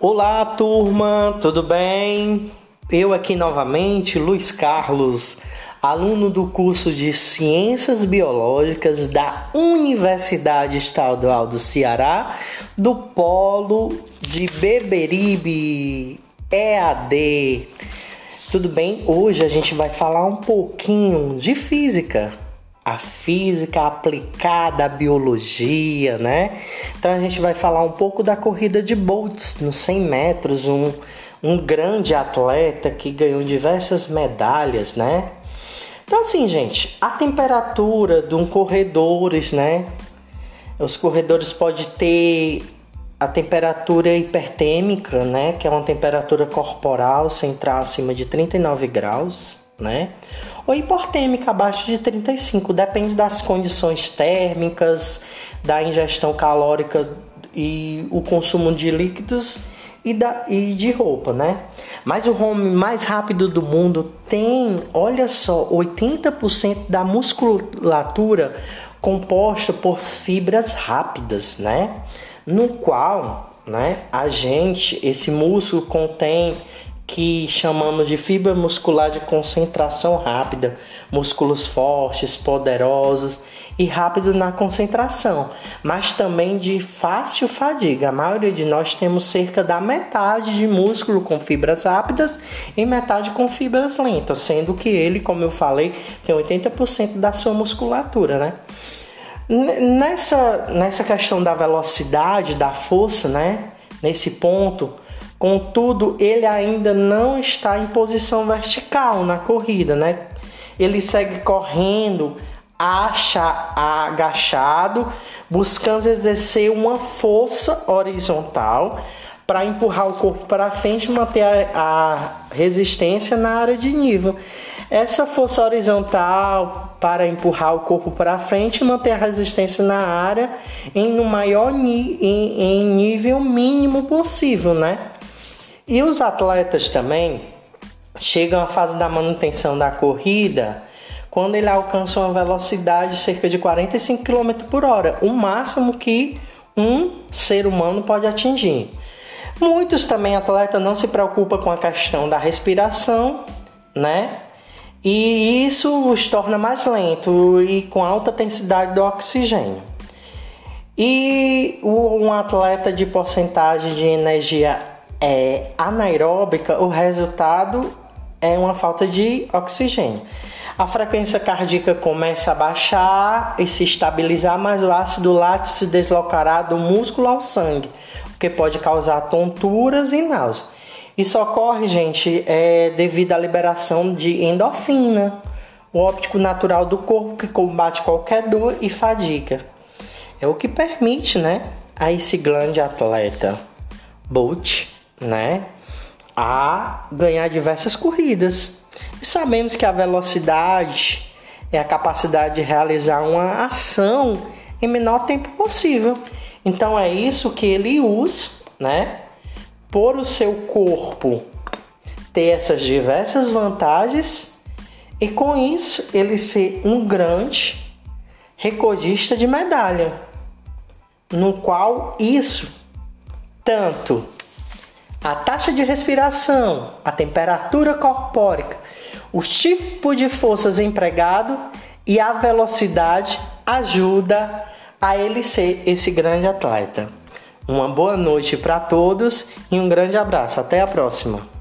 Olá, turma, tudo bem? Eu aqui novamente, Luiz Carlos, aluno do curso de Ciências Biológicas da Universidade Estadual do Ceará, do Polo de Beberibe, EAD. Tudo bem? Hoje a gente vai falar um pouquinho de física a física aplicada à biologia, né? Então a gente vai falar um pouco da corrida de Boltz nos 100 metros, um, um grande atleta que ganhou diversas medalhas, né? Então assim, gente, a temperatura de um corredores, né? Os corredores podem ter a temperatura hipertêmica, né, que é uma temperatura corporal central acima de 39 graus, né? Ou hiportêmica abaixo de 35, depende das condições térmicas, da ingestão calórica e o consumo de líquidos e, da, e de roupa, né? Mas o home mais rápido do mundo tem, olha só, 80% da musculatura composta por fibras rápidas, né? No qual, né, a gente, esse músculo contém que chamamos de fibra muscular de concentração rápida, músculos fortes, poderosos e rápidos na concentração, mas também de fácil fadiga. A maioria de nós temos cerca da metade de músculo com fibras rápidas e metade com fibras lentas, sendo que ele, como eu falei, tem 80% da sua musculatura, né? Nessa, nessa questão da velocidade, da força, né? Nesse ponto, Contudo, ele ainda não está em posição vertical na corrida, né? Ele segue correndo acha, agachado, buscando exercer uma força horizontal para empurrar o corpo para frente e manter a, a resistência na área de nível. Essa força horizontal para empurrar o corpo para frente e manter a resistência na área em no maior em, em nível mínimo possível, né? E os atletas também chegam à fase da manutenção da corrida quando ele alcança uma velocidade de cerca de 45 km por hora, o máximo que um ser humano pode atingir. Muitos também atletas não se preocupam com a questão da respiração, né? E isso os torna mais lento e com alta densidade do oxigênio. E um atleta de porcentagem de energia é anaeróbica, o resultado é uma falta de oxigênio. A frequência cardíaca começa a baixar e se estabilizar, mas o ácido lático se deslocará do músculo ao sangue, o que pode causar tonturas e náusea. Isso ocorre, gente, é devido à liberação de endorfina, o óptico natural do corpo que combate qualquer dor e fadiga. É o que permite, né, a esse grande atleta Bolt né, a ganhar diversas corridas. E sabemos que a velocidade é a capacidade de realizar uma ação em menor tempo possível. Então é isso que ele usa, né? Por o seu corpo ter essas diversas vantagens e com isso ele ser um grande recordista de medalha, no qual isso tanto a taxa de respiração, a temperatura corpórea, o tipo de forças empregado e a velocidade ajuda a ele ser esse grande atleta. Uma boa noite para todos e um grande abraço. Até a próxima.